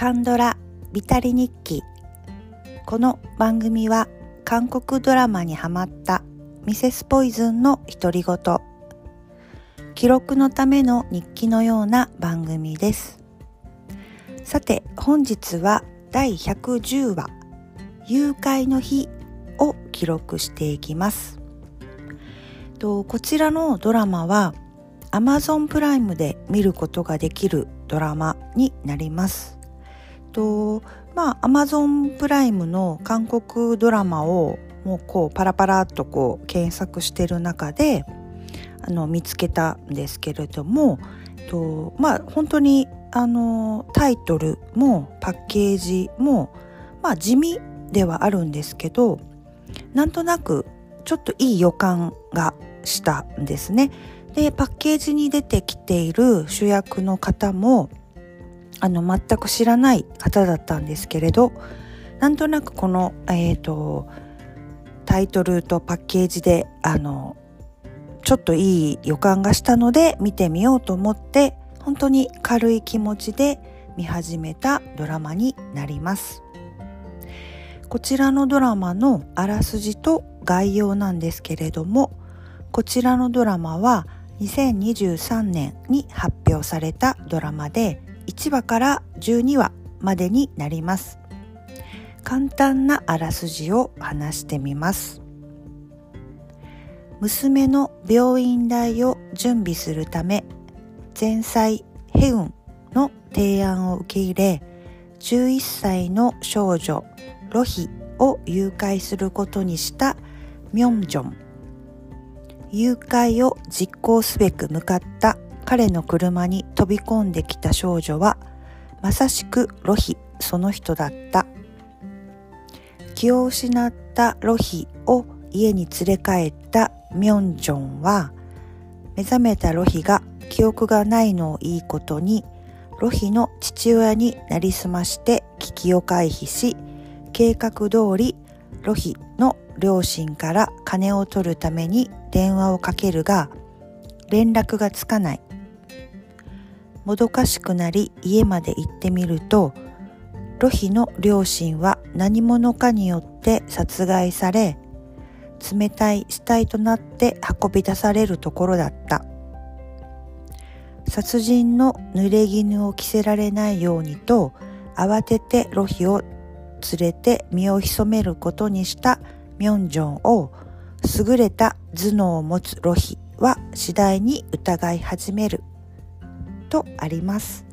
カンドラビタリ日記。この番組は韓国ドラマにハマったミセスポイズンの独り言。記録のための日記のような番組です。さて本日は第110話誘拐の日を記録していきます。とこちらのドラマは Amazon プライムで見ることができるドラマになります。とまあ Amazon プライムの韓国ドラマをもうこうパラパラっとこう検索してる中であの見つけたんですけれどもとまあ本当にあのタイトルもパッケージもまあ地味ではあるんですけどなんとなくちょっといい予感がしたんですね。でパッケージに出てきている主役の方もあの全く知らない方だったんですけれどなんとなくこの、えーと、タイトルとパッケージであのちょっといい予感がしたので見てみようと思って本当に軽い気持ちで見始めたドラマになります。こちらのドラマのあらすじと概要なんですけれどもこちらのドラマは2023年に発表されたドラマで1話から12話までになります。簡単なあらすじを話してみます。娘の病院代を準備するため前妻ヘウンの提案を受け入れ11歳の少女ロヒを誘拐することにしたミョンジョン。誘拐を実行すべく向かった彼の車に飛び込んできた少女はまさしくロヒその人だった。気を失ったロヒを家に連れ帰ったミョンジョンは目覚めたロヒが記憶がないのをいいことにロヒの父親になりすまして危機を回避し計画通りロヒの両親から金を取るために電話をかけるが連絡がつかない。もどかしくなり家まで行ってみるとロヒの両親は何者かによって殺害され冷たい死体となって運び出されるところだった。殺人の濡れ衣を着せられないようにと慌ててロヒを連れて身を潜めることにしたミョンジョンを優れた頭脳を持つロヒは次第に疑い始める。とあります。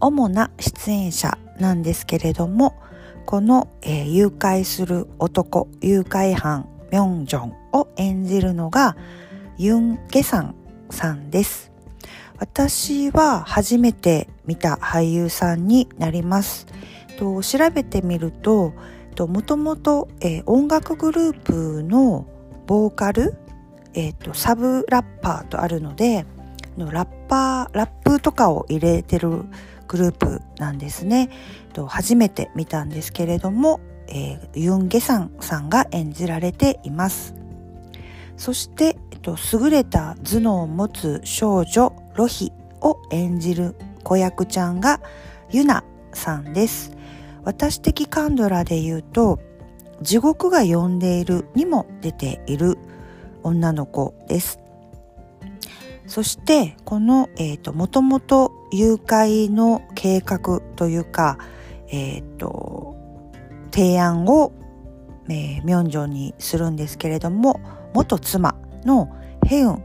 主な出演者なんですけれどもこの、えー、誘拐する男誘拐犯ミョンジョンを演じるのがユン・ゲサンさんです。私は初めて見た俳優さんになります。と調べてみるともともと音楽グループのボーカル、えーと、サブラッパーとあるのでラッパーラップとかを入れてるグループなんですね。初めて見たんですけれども、えー、ユン・ゲサンさんが演じられています。そして、えっと、優れた頭脳を持つ少女ロヒを演じる子役ちゃんがユナさんです。私的カンドラで言うと地獄が呼んでいるにも出ている女の子です。そしてこの、えーと、もともと誘拐の計画というか、え、ー、と提案を、えー、ミョンジョンにするんですけれども元妻のヘウン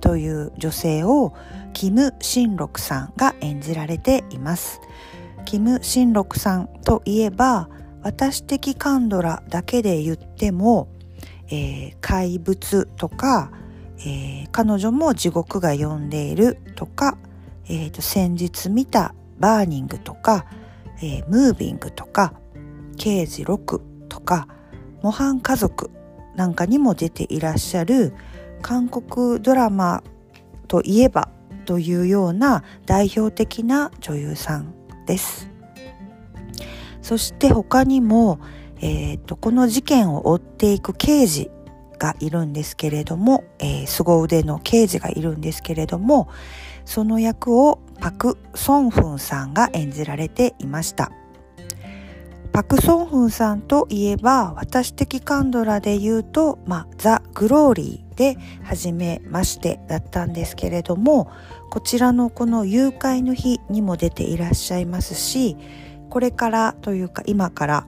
という女性をキム・シンロクさんが演じられています。キム・シンロクさんといえば私的カンドラだけで言っても、えー、怪物とか、えー、彼女も地獄が呼んでいるとか、えーと、先日見たバーニングとか、えー、ムービングとか刑事6とか模範家族なんかにも出ていらっしゃる韓国ドラマといえばというような代表的な女優さんです。そして他にも、えーと、この事件を追っていく刑事がいるんですけれども、えー、凄腕の刑事がいるんですけれどもその役をパク・ソンフンさんが演じられていました。パク・ソンフンさんといえば私的カンドラで言うと、まあ、ザ・グローリーで初めましてだったんですけれどもこちらのこの誘拐の日にも出ていらっしゃいますしこれからというか今から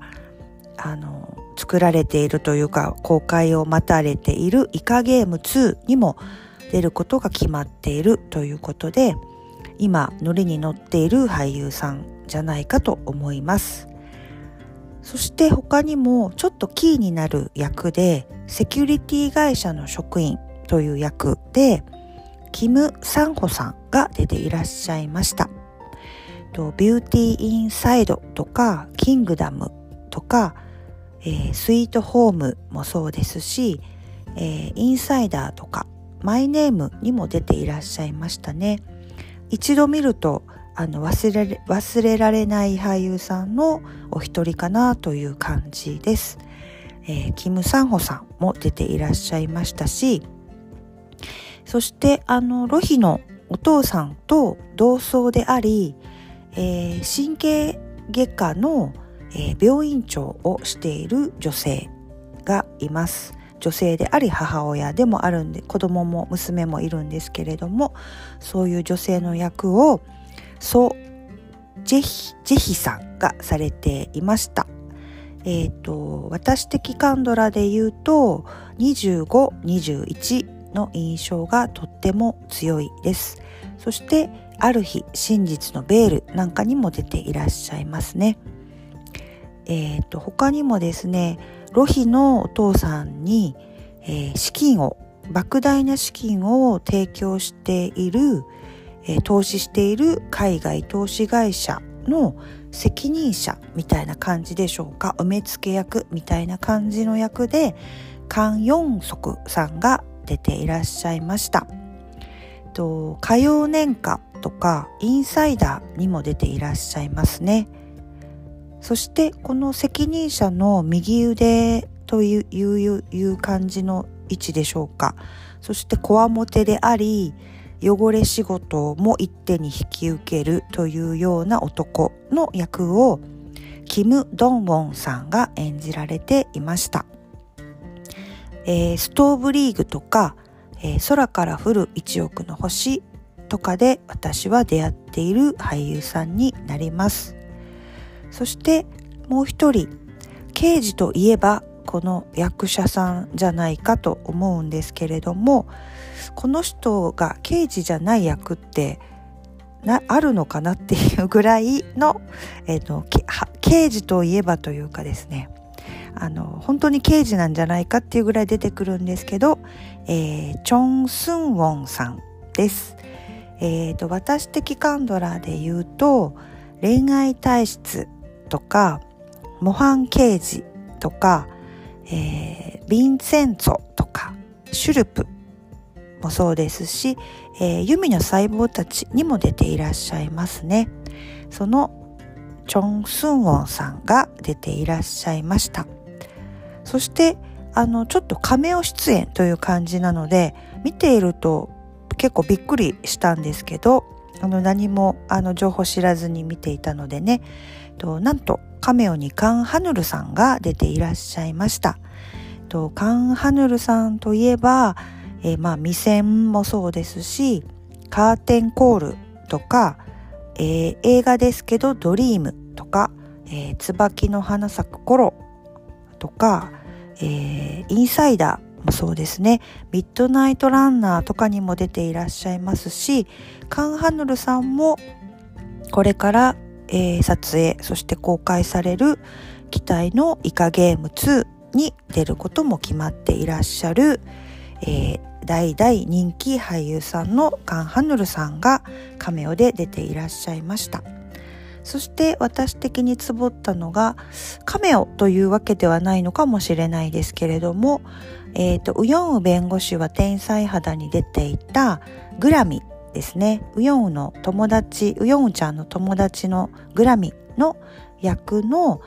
あの作られているというか公開を待たれているイカゲーム2にも出ることが決まっているということで今ノリに乗っている俳優さんじゃないかと思います。そして他にもちょっとキーになる役でセキュリティ会社の職員という役でキム・サンホさんが出ていらっしゃいました。ビューティー・インサイドとかキングダムとか、えー、スイートホームもそうですし、えー、インサイダーとかマイネームにも出ていらっしゃいましたね一度見るとあの忘れ忘れられない俳優さんのお一人かなという感じです。えー、キム・サンホさんも出ていらっしゃいましたしそしてあのロヒのお父さんと同窓であり、えー、神経外科の、えー、病院長をしている女性がいます。女性であり母親でもあるんで子供も娘もいるんですけれどもそういう女性の役をソ・ジェヒジェヒさんがされていました。えっ、ー、と私的カンドラで言うと2521の印象がとっても強いです。そしてある日真実のベールなんかにも出ていらっしゃいますね。えっ、ー、と他にもですねロヒのお父さんに、えー、資金を莫大な資金を提供している、えー、投資している海外投資会社の責任者みたいな感じでしょうか埋め付け役みたいな感じの役でカン・ヨンソクさんが出ていらっしゃいました。と火曜年間とかインサイダーにも出ていらっしゃいますね。そしてこの責任者の右腕という感じの位置でしょうか。そしてこわもてであり汚れ仕事も一手に引き受けるというような男の役をキム・ドンウォンさんが演じられていました、えー、ストーブリーグとか、えー、空から降る一億の星とかで私は出会っている俳優さんになります。そしてもう一人刑事といえばこの役者さんじゃないかと思うんですけれどもこの人が刑事じゃない役ってなあるのかなっていうぐらいの、えーと、刑事といえばというかですねあの本当に刑事なんじゃないかっていうぐらい出てくるんですけど、えー、チョン・スンウォンさんです。えーと私的カンドラで言うと恋愛体質とか模範刑事とか、えー、ヴィンセンツォとかシュルプもそうですし、えー、弓の細胞たちにも出ていらっしゃいますね。そのチョン・スンウォンさんが出ていらっしゃいました。そしてあのちょっとカメオ出演という感じなので見ていると結構びっくりしたんですけどあの何もあの情報知らずに見ていたのでねとなんとカメオにカン・ハヌルさんが出ていらっしゃいました。とカン・ハヌルさんといえば、えー、まあ未線もそうですしカーテンコールとか、えー、映画ですけどドリームとか、えー、椿の花咲く頃とか、えー、インサイダーもそうですねミッドナイトランナーとかにも出ていらっしゃいますしカン・ハヌルさんもこれからえー、撮影そして公開される機体のイカゲーム2に出ることも決まっていらっしゃる、えー、大大人気俳優さんのカン・ハヌルさんがカメオで出ていらっしゃいました。そして私的にツボったのがカメオというわけではないのかもしれないですけれども、えっ、ー、とウヨンウ弁護士は天才肌に出ていたグラミですねウヨンの友達ウヨンちゃんの友達のグラミの役の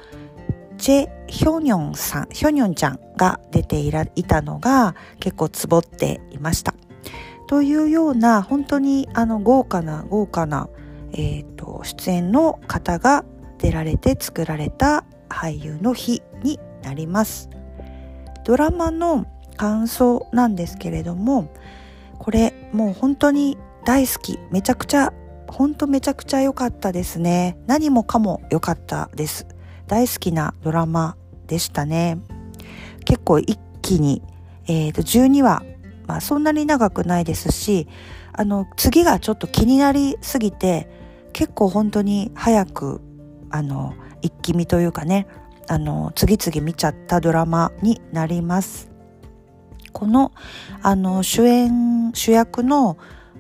チェ・ヒョニョンさん、ヒョニョンちゃんが出ていらいたのが結構ツボっていました。というような本当にあの豪華な豪華な、えーと、出演の方が出られて作られた俳優の日になります。ドラマの感想なんですけれどもこれもう本当に大好き。めちゃくちゃ本当めちゃくちゃ良かったですね。何もかも良かったです。大好きなドラマでしたね。結構一気に、えー、と12話、まあ、そんなに長くないですしあの次がちょっと気になりすぎて結構本当に早くあの一気見というかねあの次々見ちゃったドラマになります。このあの主演主役の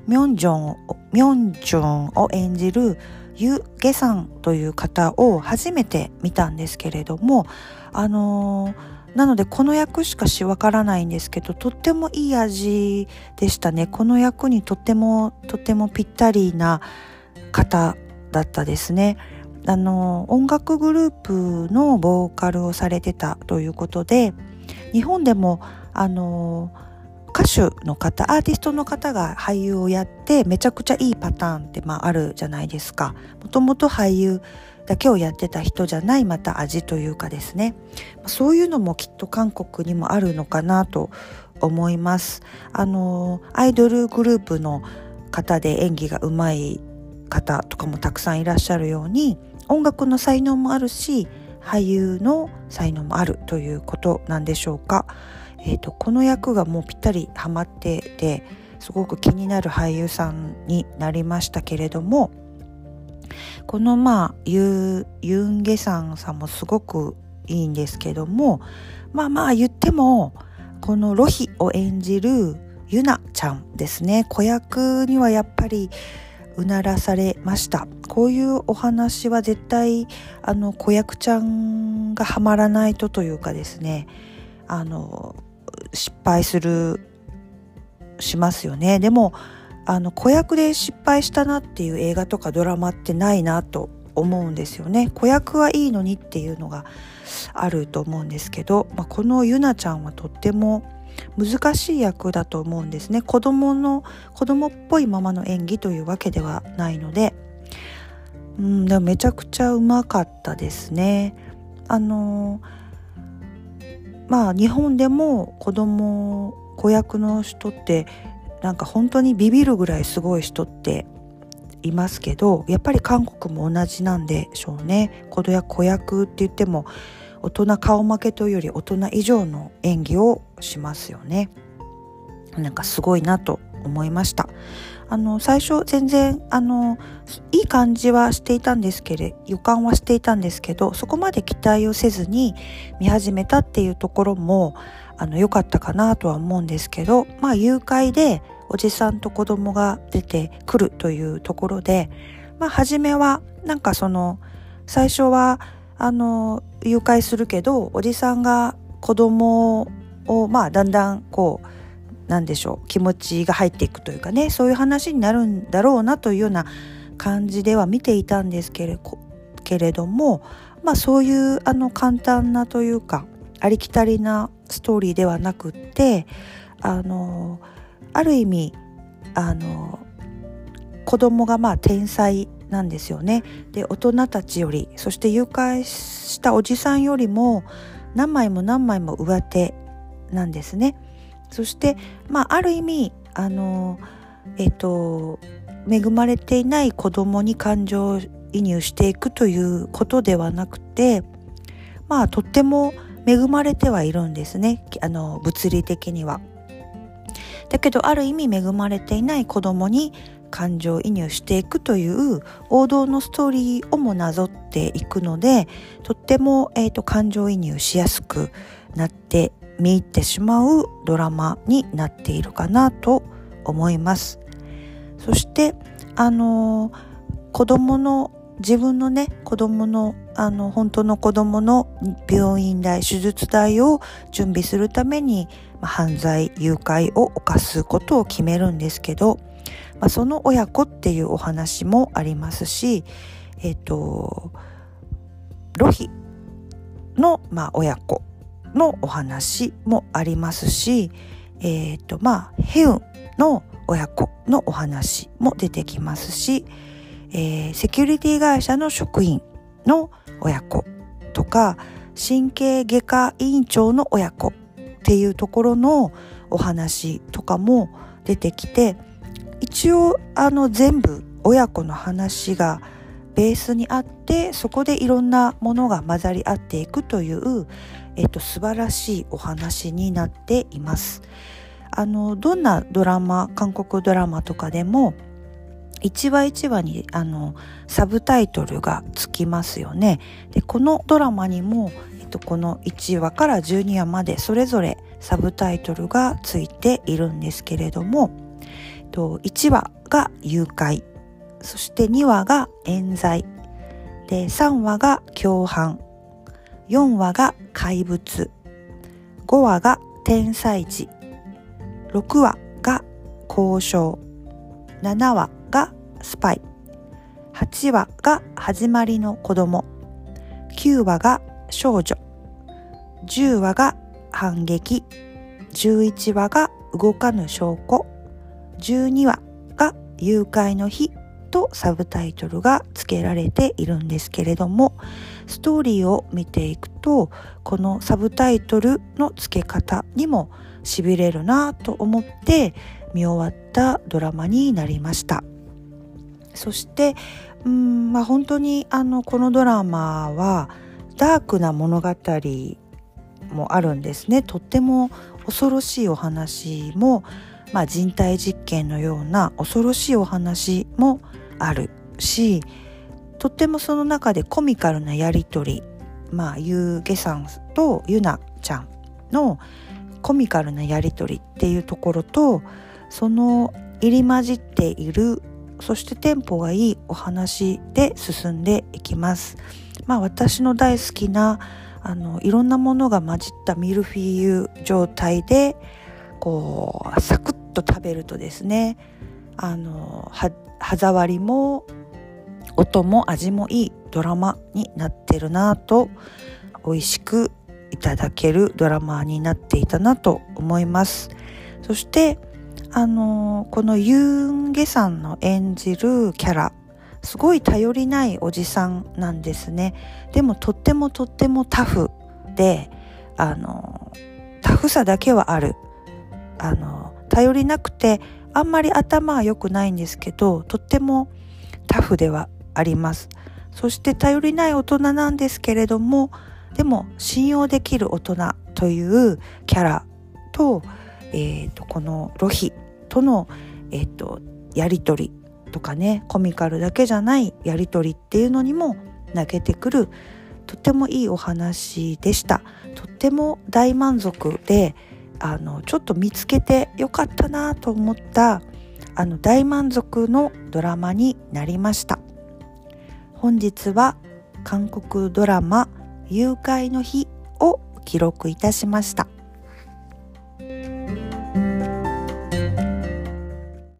ミョンジョンミョンジョンを演じるユ・ゲさんという方を初めて見たんですけれどもあのなのでこの役しかしわからないんですけどとってもいい味でしたね。この役にとってもとってもぴったりな方だったですね。あの音楽グループのボーカルをされてたということで日本でもあの歌手の方アーティストの方が俳優をやってめちゃくちゃいいパターンってまああるじゃないですか。もともと俳優だけをやってた人じゃないまた味というかですね。そういうのもきっと韓国にもあるのかなと思います。あのアイドルグループの方で演技がうまい方とかもたくさんいらっしゃるように音楽の才能もあるし俳優の才能もあるということなんでしょうか。えーと、この役がもうぴったりハマっててすごく気になる俳優さんになりましたけれどもこのまあユユン・ゲサンさんもすごくいいんですけどもまあまあ言ってもこのロヒを演じるユナちゃんですね。子役にはやっぱりうならされました。こういうお話は絶対あの子役ちゃんがハマらないとというかですねあの失敗するしますよね。でもあの子役で失敗したなっていう映画とかドラマってないなと思うんですよね。子役はいいのにっていうのがあると思うんですけど、まあ、このゆなちゃんはとっても難しい役だと思うんですね。子供の子供っぽいままの演技というわけではないので。うんでもめちゃくちゃうまかったですね。あのーまあ日本でも子供子役の人ってなんか本当にビビるぐらいすごい人っていますけどやっぱり韓国も同じなんでしょうね。子役子役って言っても大人顔負けというより大人以上の演技をしますよね。なんかすごいなと思いました。あの最初全然あのいい感じはしていたんですけれ予感はしていたんですけどそこまで期待をせずに見始めたっていうところもあの良かったかなとは思うんですけどまあ誘拐でおじさんと子供が出てくるというところでまあ初めはなんかその最初はあの誘拐するけどおじさんが子供をまあだんだんこう何でしょう気持ちが入っていくというかねそういう話になるんだろうなというような感じでは見ていたんですけれけれどもまあそういうあの簡単なというかありきたりなストーリーではなくってあのある意味あの子供がまあ天才なんですよね。で大人たちよりそして誘拐したおじさんよりも何枚も何枚も上手なんですね。そしてまあある意味あのえっと恵まれていない子供に感情移入していくということではなくてまあとっても恵まれてはいるんですねあの物理的には。だけどある意味恵まれていない子供に感情移入していくという王道のストーリーをもなぞっていくのでとっても、えーと感情移入しやすくなって見入ってしまうドラマになっているかなと思います。そしてあの子供の自分のね子供のあの本当の子供の病院代手術代を準備するために、犯罪誘拐を犯すことを決めるんですけど、まあ、その親子っていうお話もありますしえっ、とロヒの、まあ、親子。のお話もありますし、えっ、ー、とまあヘウンの親子のお話も出てきますし、えー、セキュリティ会社の職員の親子とか神経外科委員長の親子っていうところのお話とかも出てきて一応あの全部親子の話がベースにあってそこでいろんなものが混ざり合っていくという、えっと、素晴らしいお話になっています。あのどんなドラマ韓国ドラマとかでも一話一話にあのサブタイトルがつきますよね。でこのドラマにも、えっと、この1話から12話までそれぞれサブタイトルがついているんですけれども、えっと、1話が誘拐そして2話が冤罪で3話が共犯4話が怪物。5話が天才児。6話が交渉。7話がスパイ。8話が始まりの子供。9話が少女。10話が反撃。11話が動かぬ証拠。12話が誘拐の日。とサブタイトルが付けられているんですけれどもストーリーを見ていくとこのサブタイトルの付け方にもしびれるなと思って見終わったドラマになりました。そしてうん、まあ、本当にあのこのドラマはダークな物語もあるんですね。とっても恐ろしいお話も、まあ、人体実験のような恐ろしいお話もあるしとってもその中でコミカルなやり取りまあユーゲさんとユナちゃんのコミカルなやり取りっていうところとその入り混じっているそしてテンポがいいお話で進んでいきます。まあ私の大好きなあのいろんなものが混じったミルフィーユ状態でこうサクッと食べるとですねあの歯触りも音も味もいい。ドラマになってるなと美味しくいただけるドラマになっていたなと思います。そしてあのこのユン・ゲさんの演じるキャラすごい頼りないおじさんなんですね。でもとってもとってもタフであのタフさだけはある。あの頼りなくてあんまり頭は良くないんですけどとってもタフではあります。そして頼りない大人なんですけれどもでも信用できる大人というキャラと,、えーと、このロヒとの、えーと、やり取りとかねコミカルだけじゃないやり取りっていうのにも泣けてくるとってもいいお話でした。とっても大満足であのちょっと見つけてよかったなと思ったあの大満足のドラマになりました。本日は韓国ドラマ「誘拐の日」を記録いたしました。